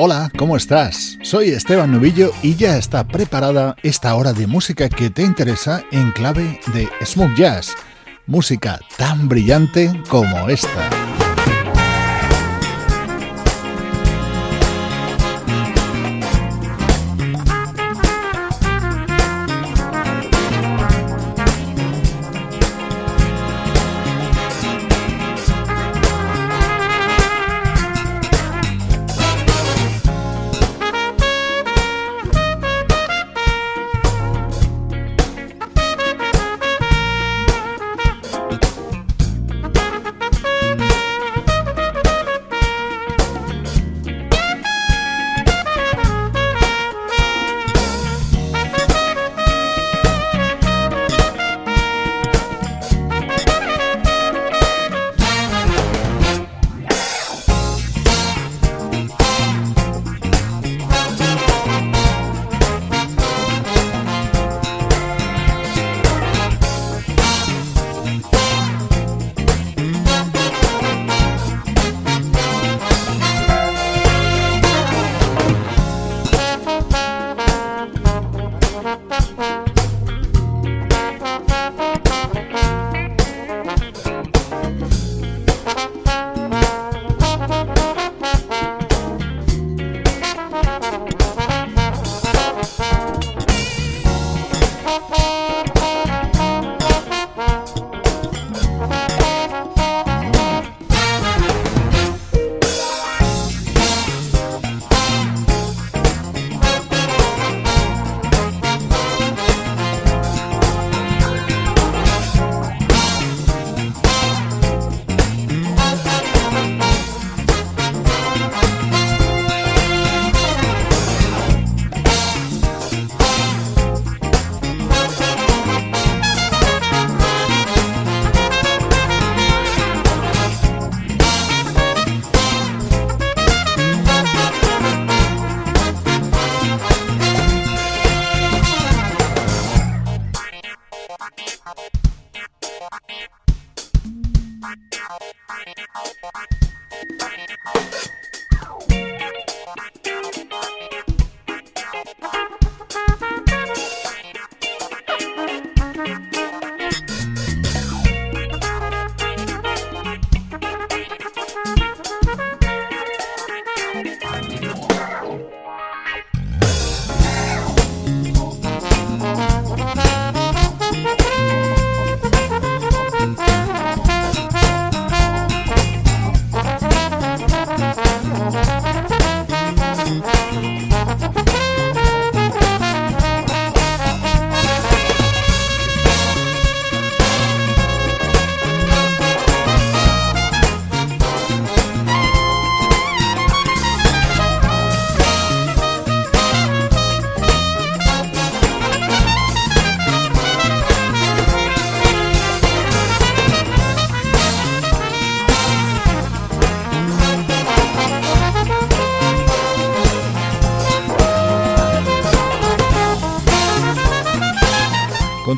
Hola, ¿cómo estás? Soy Esteban Novillo y ya está preparada esta hora de música que te interesa en clave de smooth jazz. Música tan brillante como esta.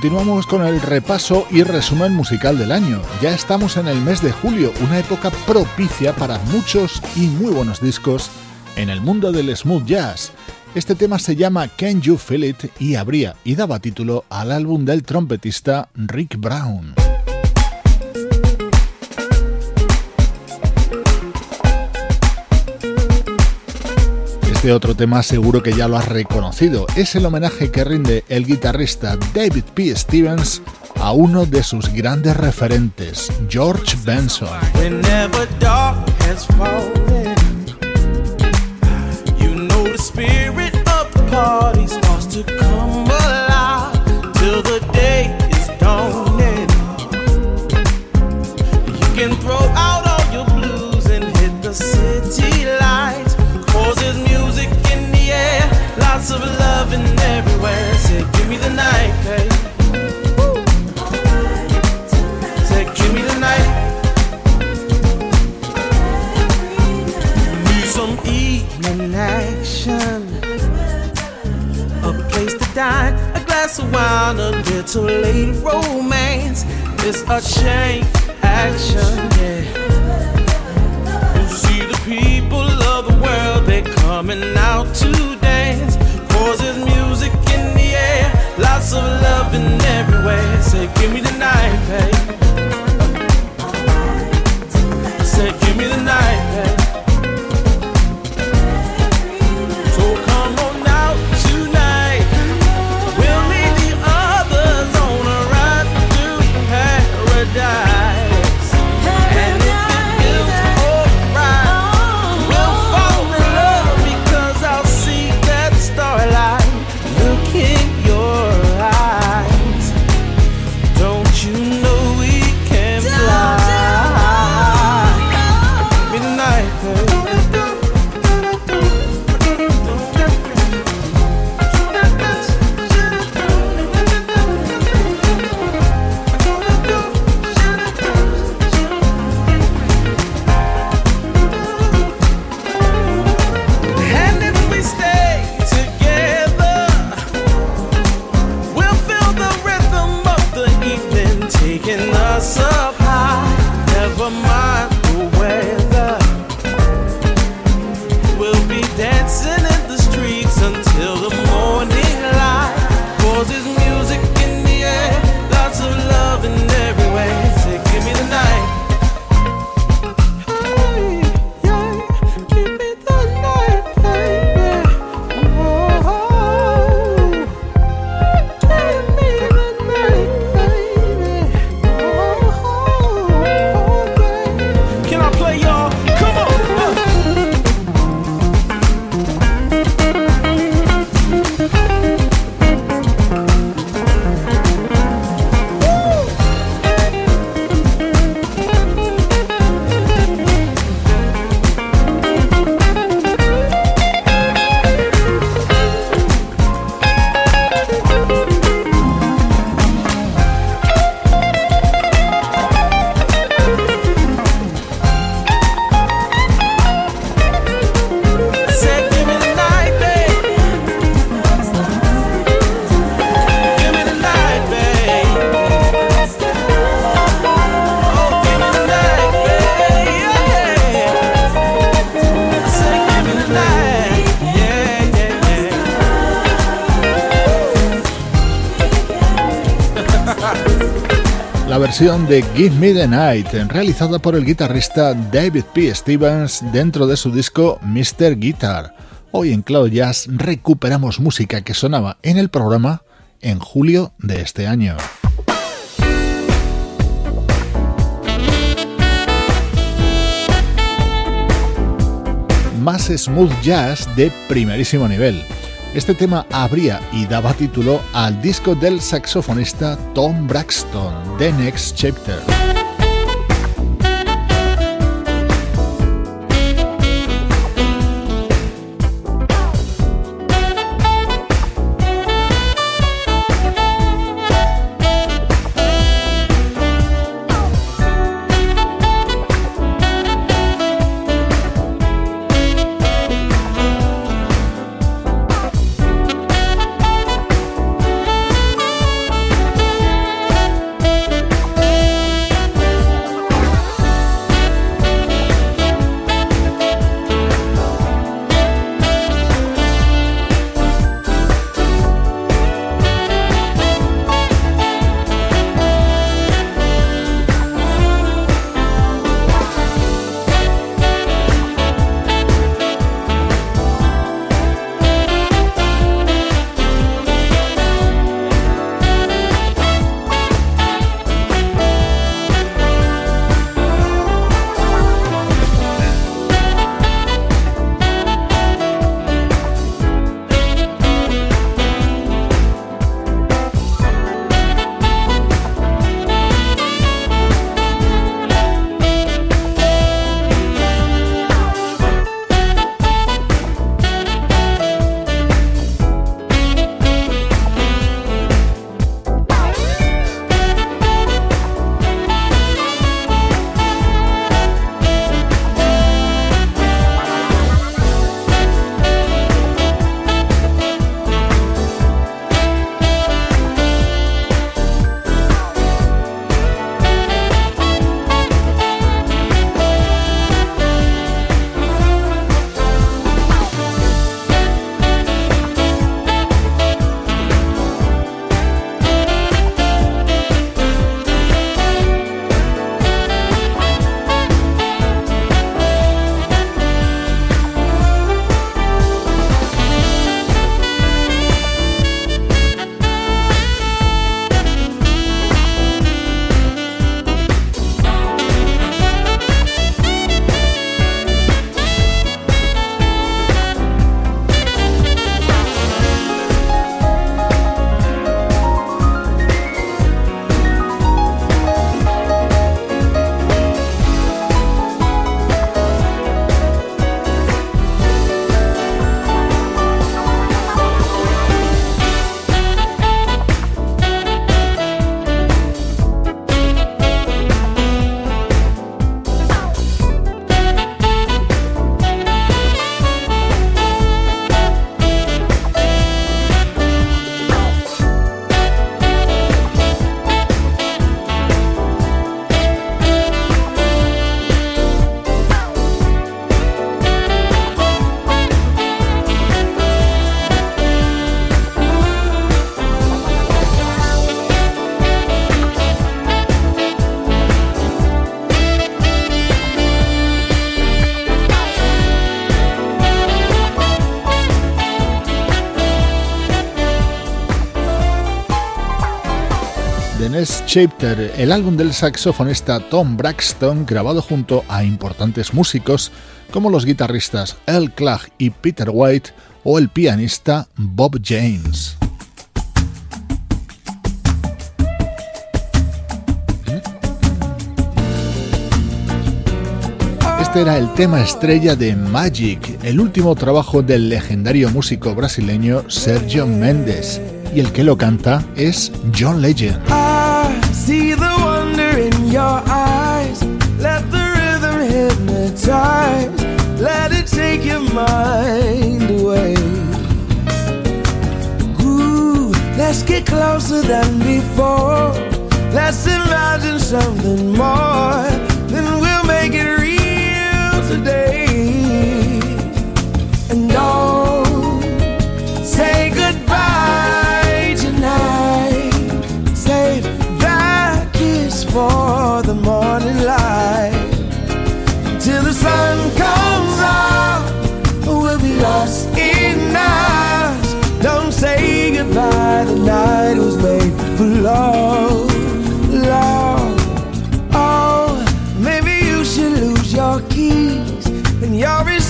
Continuamos con el repaso y resumen musical del año. Ya estamos en el mes de julio, una época propicia para muchos y muy buenos discos en el mundo del smooth jazz. Este tema se llama Can You Feel It y abría y daba título al álbum del trompetista Rick Brown. Este otro tema seguro que ya lo has reconocido. Es el homenaje que rinde el guitarrista David P. Stevens a uno de sus grandes referentes, George Benson. ounce of love everywhere. Say, give me the night, babe. Say, give me the night. Need some evening action, a place to dine, a glass of wine, a little late romance. It's a shame action, yeah. You see the people of the world, they're coming out to dance. Cause there's music in the air, lots of love in everywhere. Say, give me the night, babe. Give Me the Night, realizada por el guitarrista David P. Stevens dentro de su disco Mr. Guitar. Hoy en Cloud Jazz recuperamos música que sonaba en el programa en julio de este año. Más smooth jazz de primerísimo nivel. Este tema abría y daba título al disco del saxofonista Tom Braxton, The Next Chapter. Es Chapter, el álbum del saxofonista Tom Braxton grabado junto a importantes músicos como los guitarristas Earl Clark y Peter White o el pianista Bob James. Este era el tema estrella de Magic, el último trabajo del legendario músico brasileño Sergio Mendes y el que lo canta es John Legend. See the wonder in your eyes. Let the rhythm hypnotize. Let it take your mind away. Ooh, let's get closer than before. Let's imagine something more. Then we'll make it real today.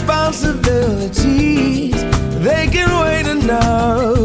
Responsibilities. They can wait another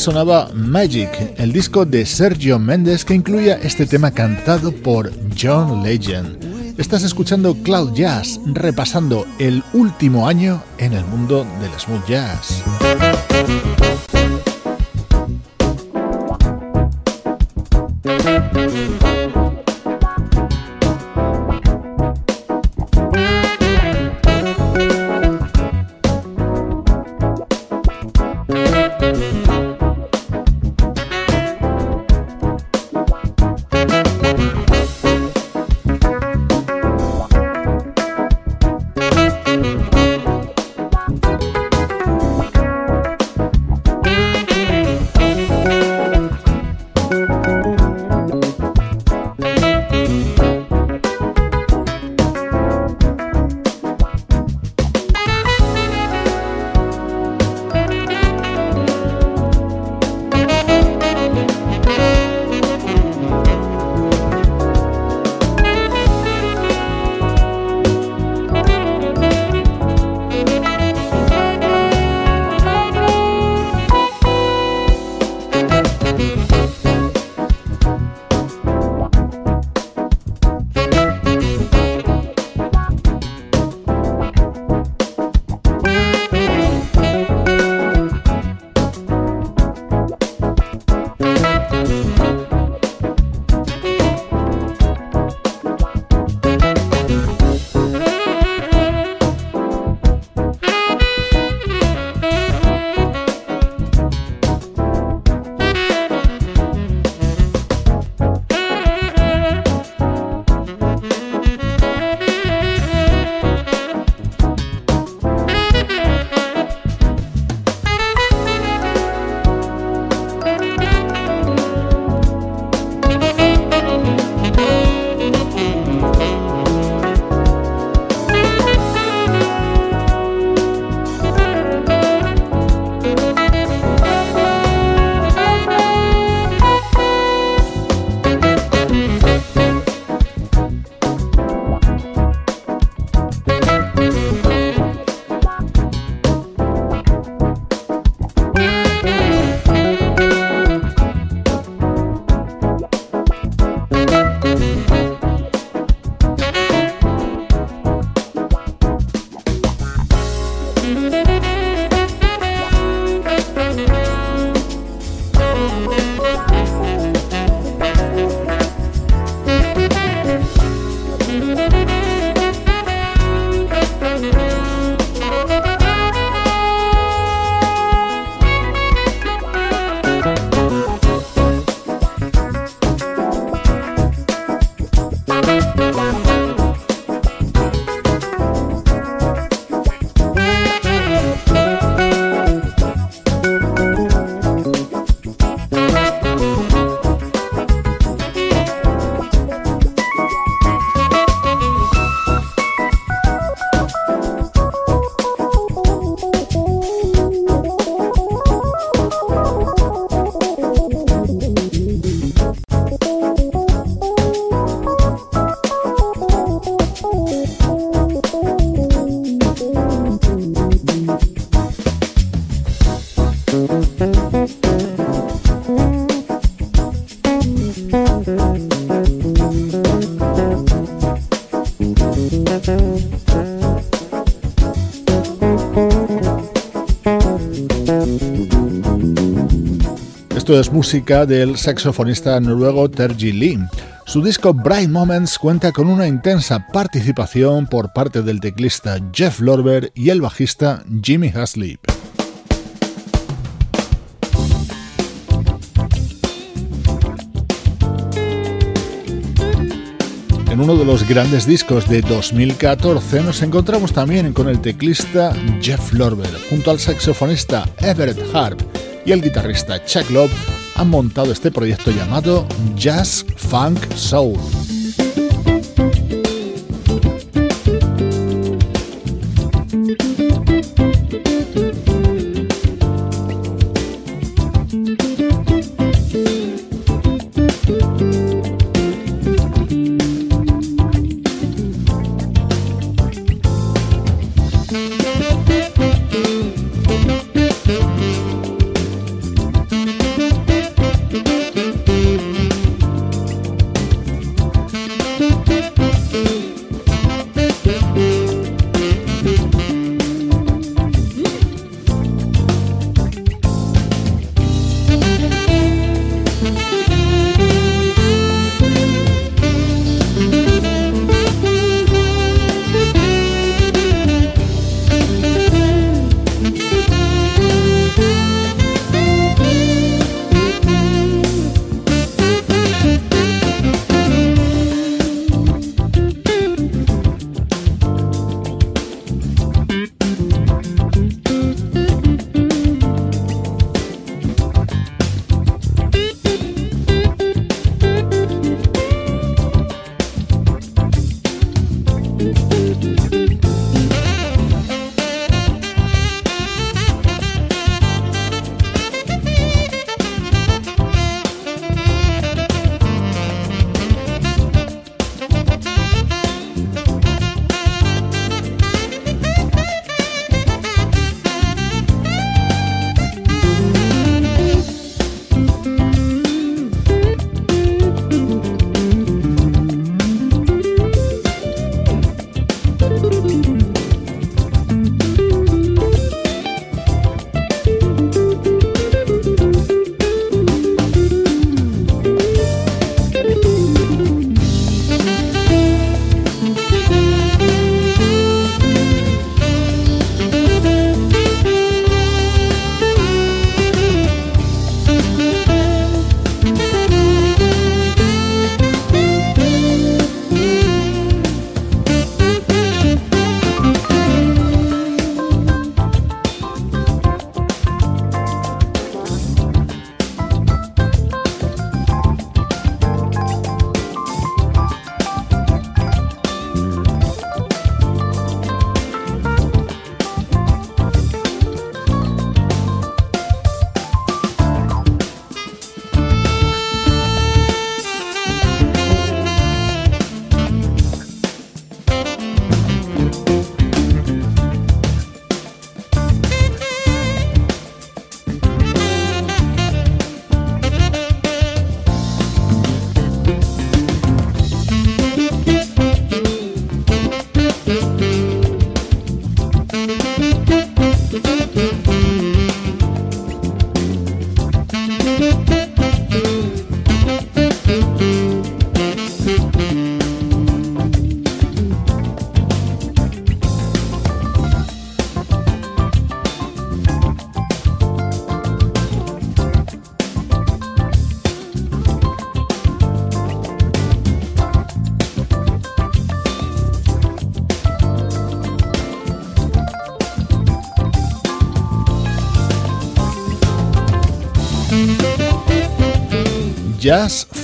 sonaba Magic, el disco de Sergio Méndez que incluía este tema cantado por John Legend. Estás escuchando Cloud Jazz, repasando el último año en el mundo del smooth jazz. Es música del saxofonista noruego Terji Lee. Su disco Bright Moments cuenta con una intensa participación por parte del teclista Jeff Lorber y el bajista Jimmy Haslip. En uno de los grandes discos de 2014 nos encontramos también con el teclista Jeff Lorber junto al saxofonista Everett Harp y el guitarrista Chuck Love han montado este proyecto llamado Jazz Funk Soul.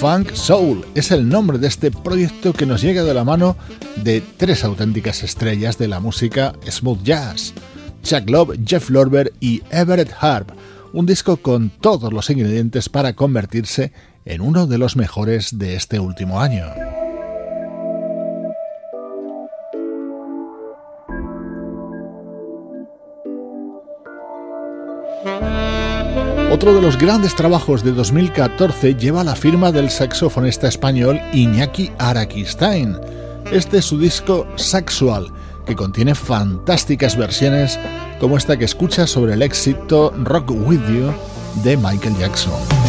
Funk Soul es el nombre de este proyecto que nos llega de la mano de tres auténticas estrellas de la música smooth jazz, Chuck Love, Jeff Lorber y Everett Harp, un disco con todos los ingredientes para convertirse en uno de los mejores de este último año. Otro de los grandes trabajos de 2014 lleva la firma del saxofonista español Iñaki Araquistain. Este es su disco Sexual, que contiene fantásticas versiones como esta que escucha sobre el éxito Rock With You de Michael Jackson.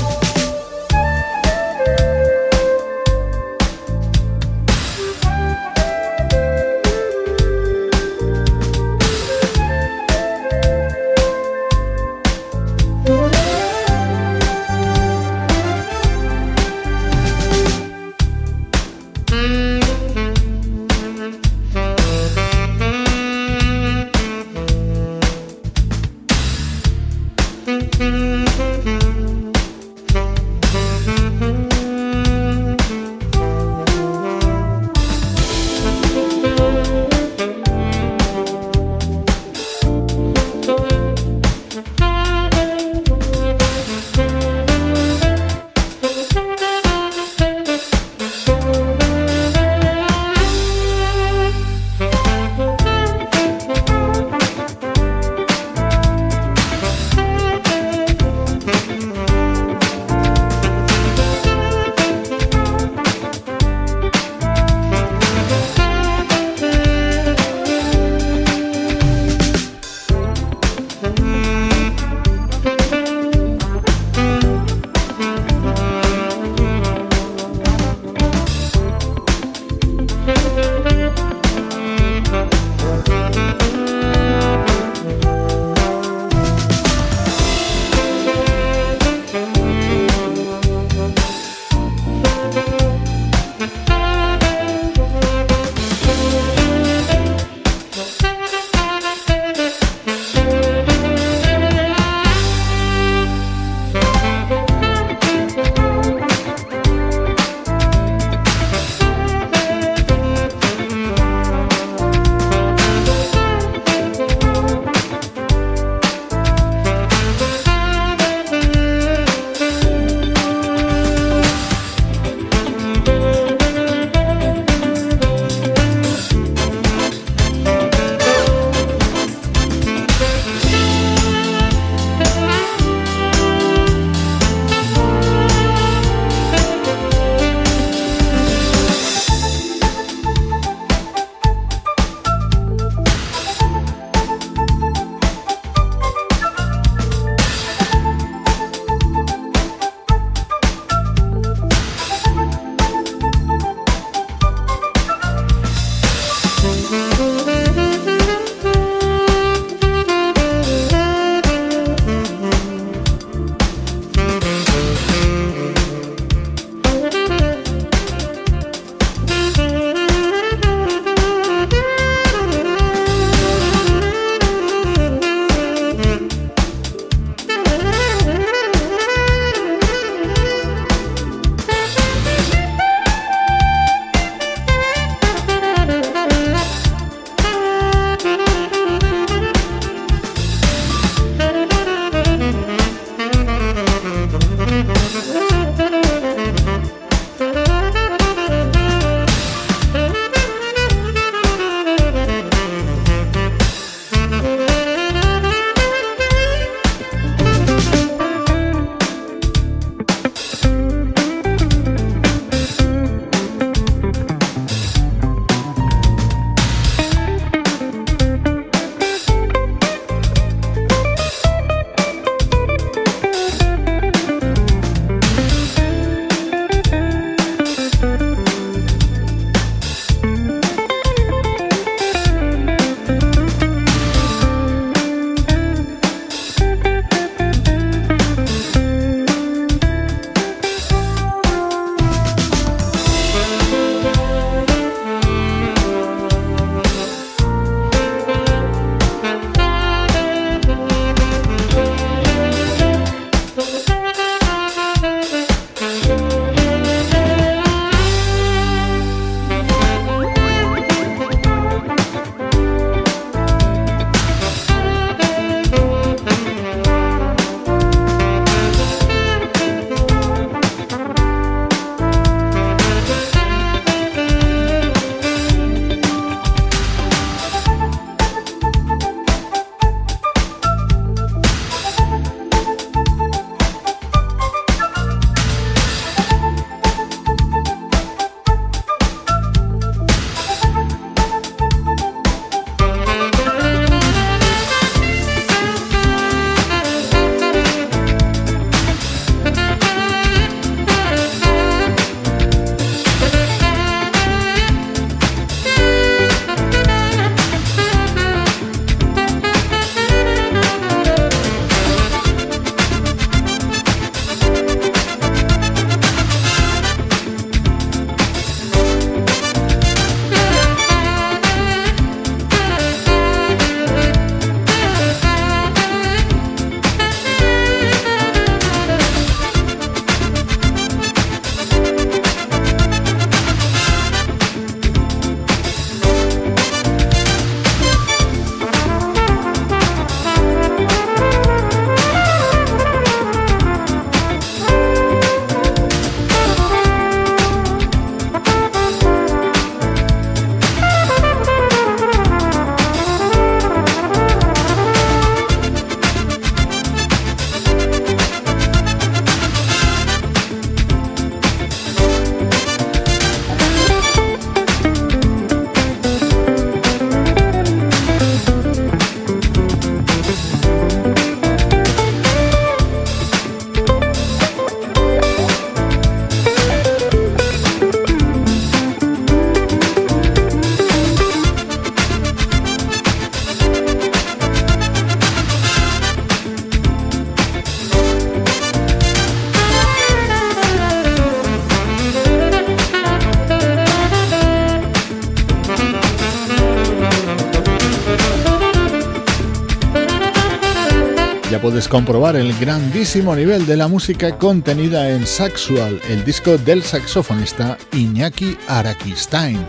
Comprobar el grandísimo nivel de la música contenida en Saxual, el disco del saxofonista Iñaki Arakistain.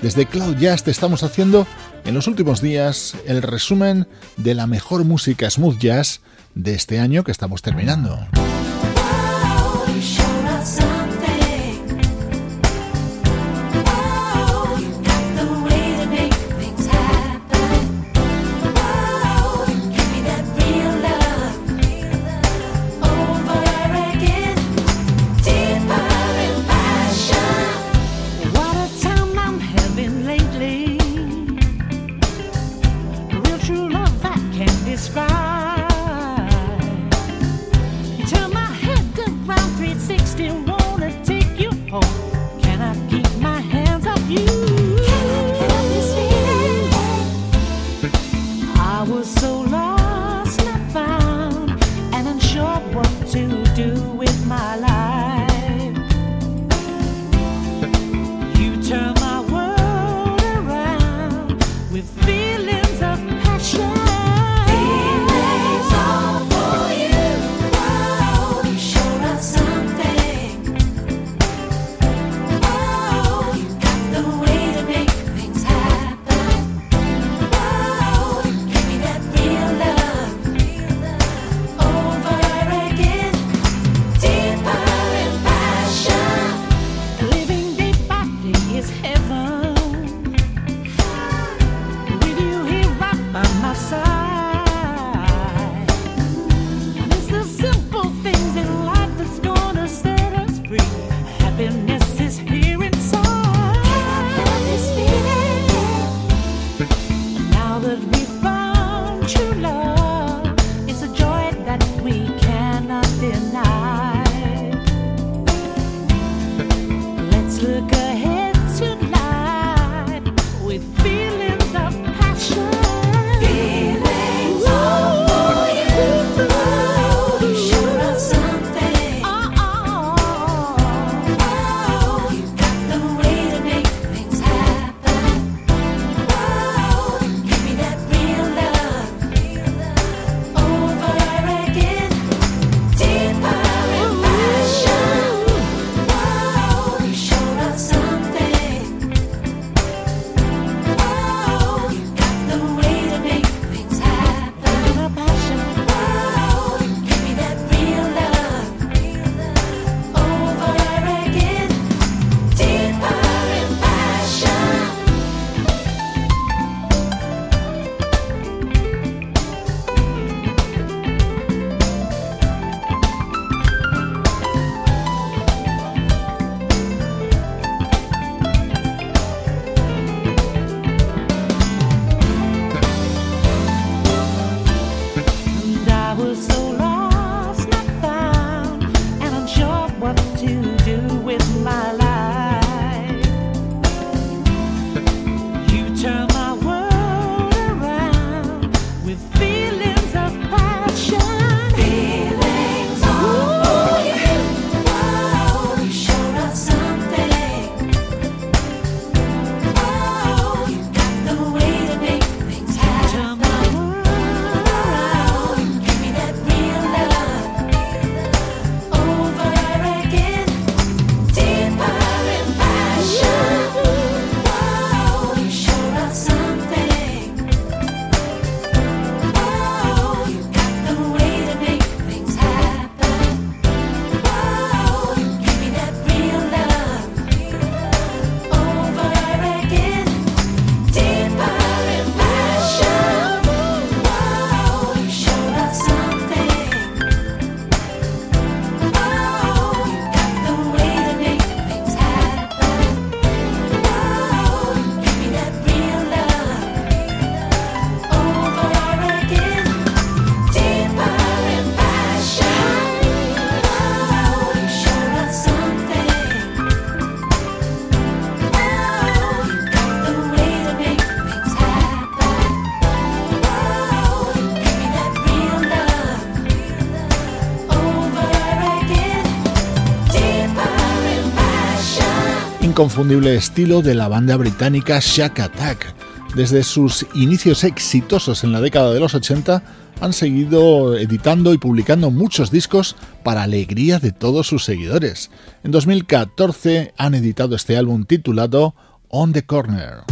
Desde Cloud Jazz te estamos haciendo en los últimos días el resumen de la mejor música smooth jazz de este año que estamos terminando. Inconfundible estilo de la banda británica Shack Attack, Desde sus inicios exitosos en la década de los 80, han seguido editando y publicando muchos discos para alegría de todos sus seguidores. En 2014 han editado este álbum titulado On the Corner.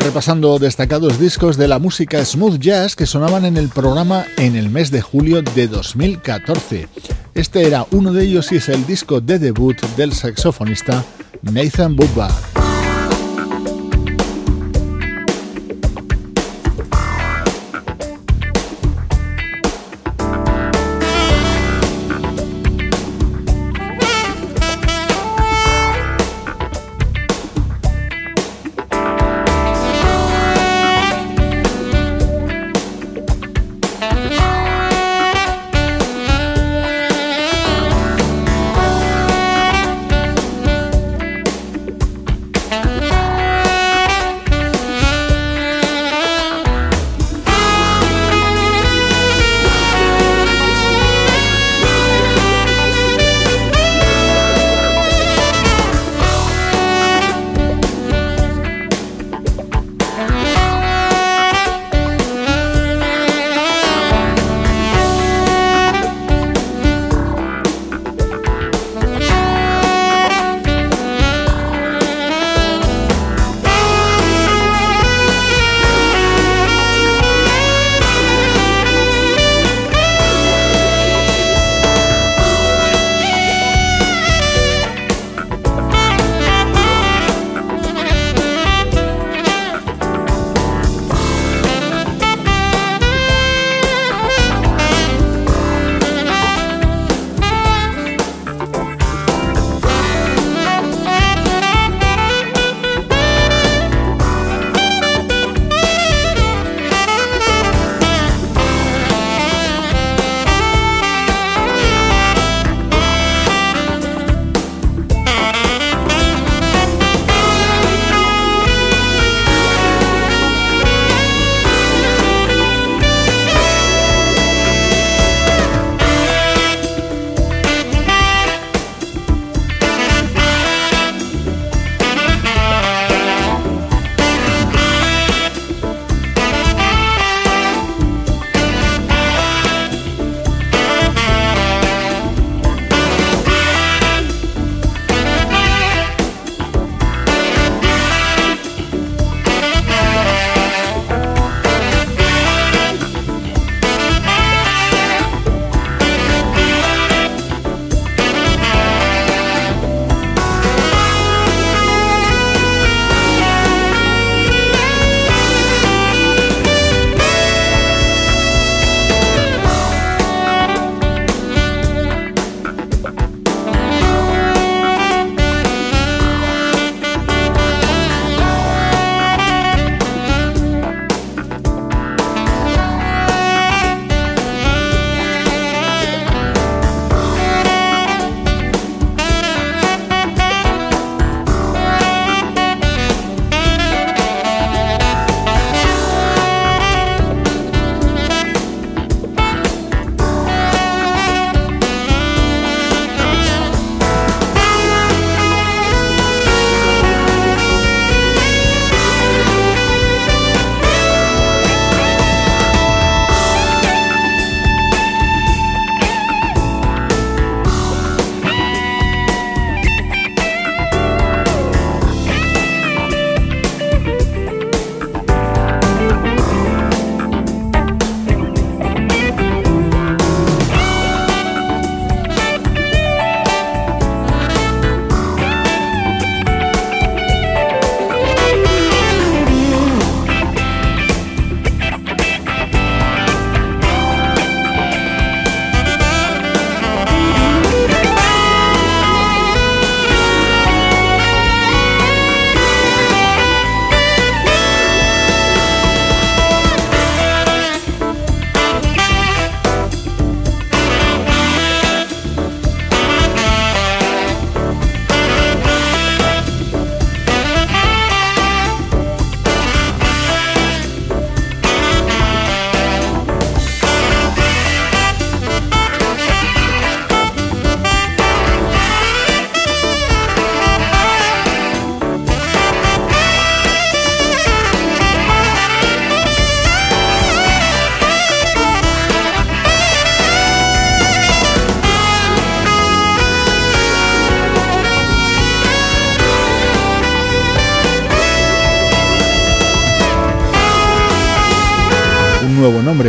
Repasando destacados discos de la música smooth jazz que sonaban en el programa en el mes de julio de 2014. Este era uno de ellos y es el disco de debut del saxofonista Nathan Woodward.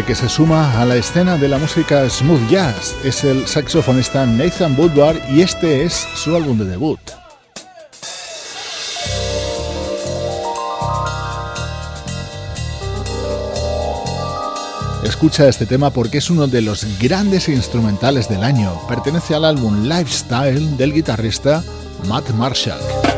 Que se suma a la escena de la música smooth jazz. Es el saxofonista Nathan Woodward y este es su álbum de debut. Escucha este tema porque es uno de los grandes instrumentales del año. Pertenece al álbum Lifestyle del guitarrista Matt Marshall.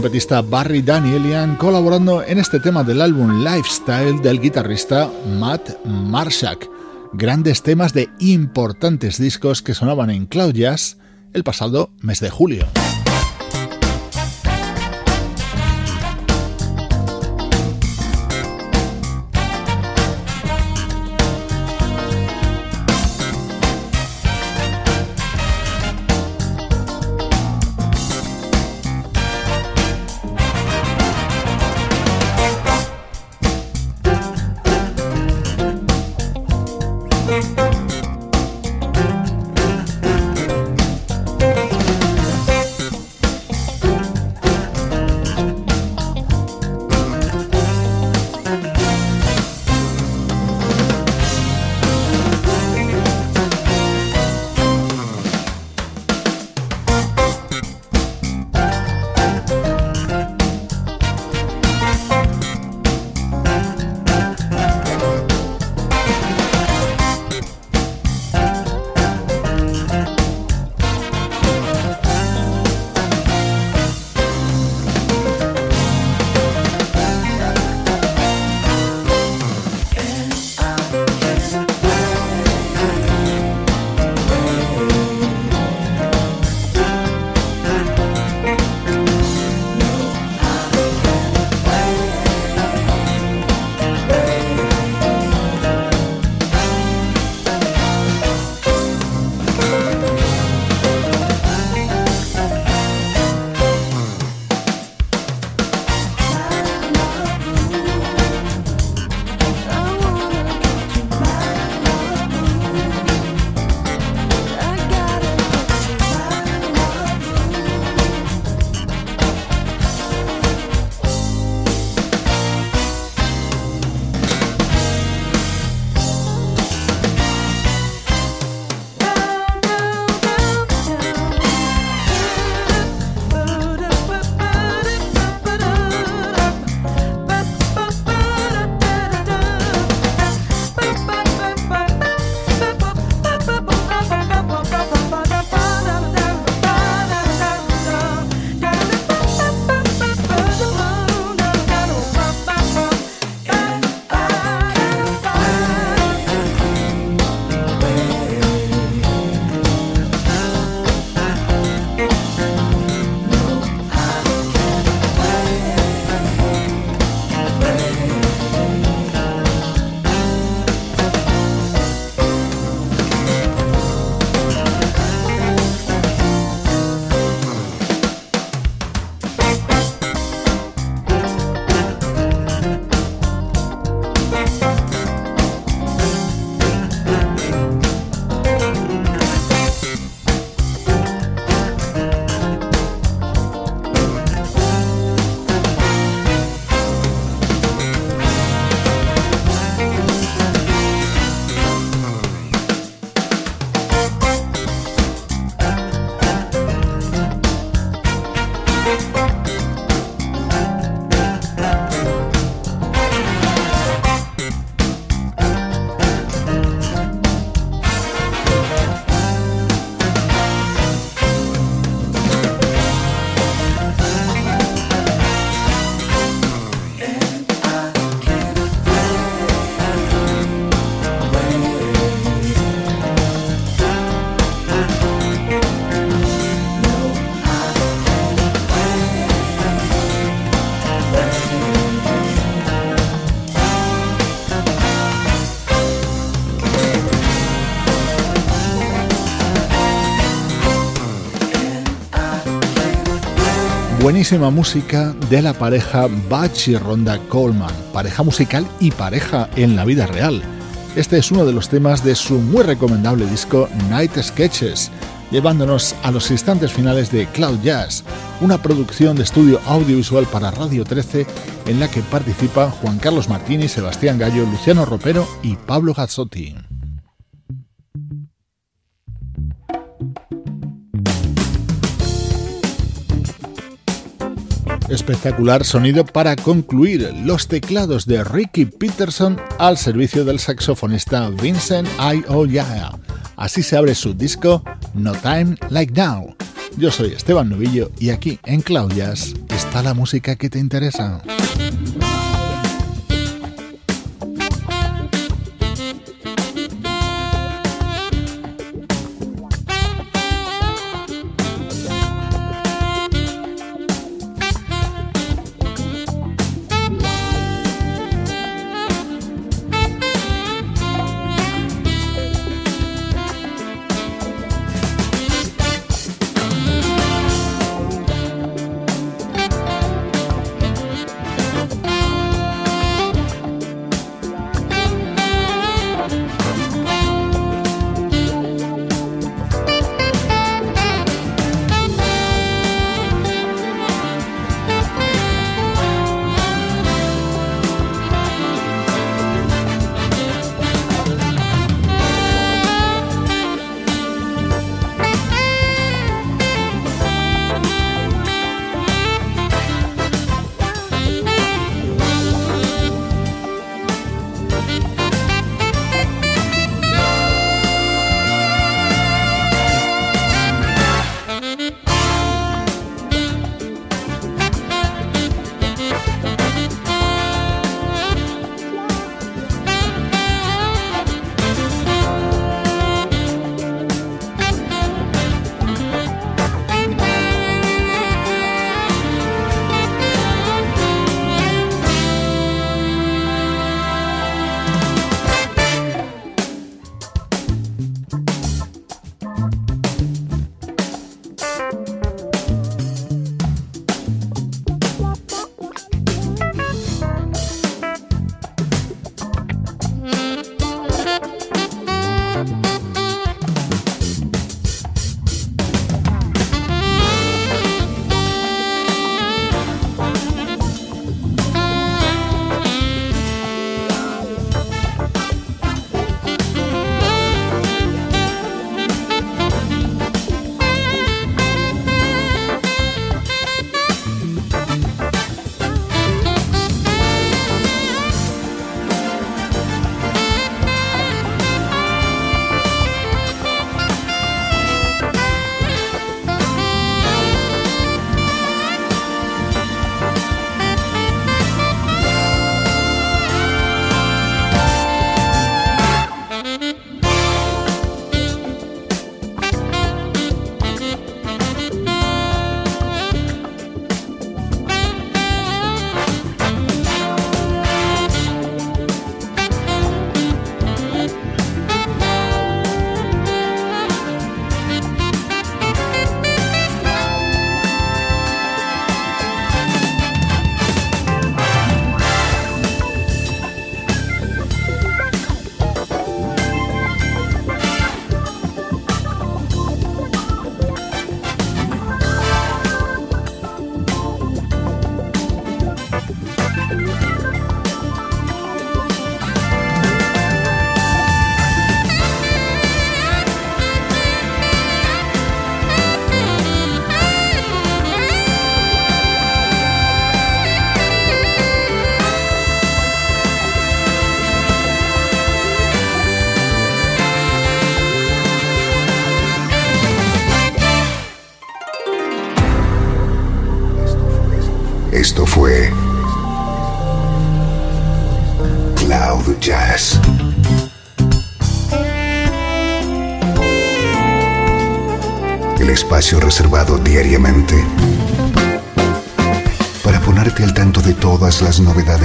Trompetista Barry Danielian colaborando en este tema del álbum Lifestyle del guitarrista Matt Marshak. Grandes temas de importantes discos que sonaban en Cloud Jazz el pasado mes de julio. Buenísima música de la pareja Bach y Ronda Coleman, pareja musical y pareja en la vida real. Este es uno de los temas de su muy recomendable disco Night Sketches, llevándonos a los instantes finales de Cloud Jazz, una producción de estudio audiovisual para Radio 13 en la que participan Juan Carlos Martini, Sebastián Gallo, Luciano Ropero y Pablo Gazzotti. Espectacular sonido para concluir los teclados de Ricky Peterson al servicio del saxofonista Vincent Ioya. Así se abre su disco No Time Like Now. Yo soy Esteban Novillo y aquí en Cloud Jazz está la música que te interesa.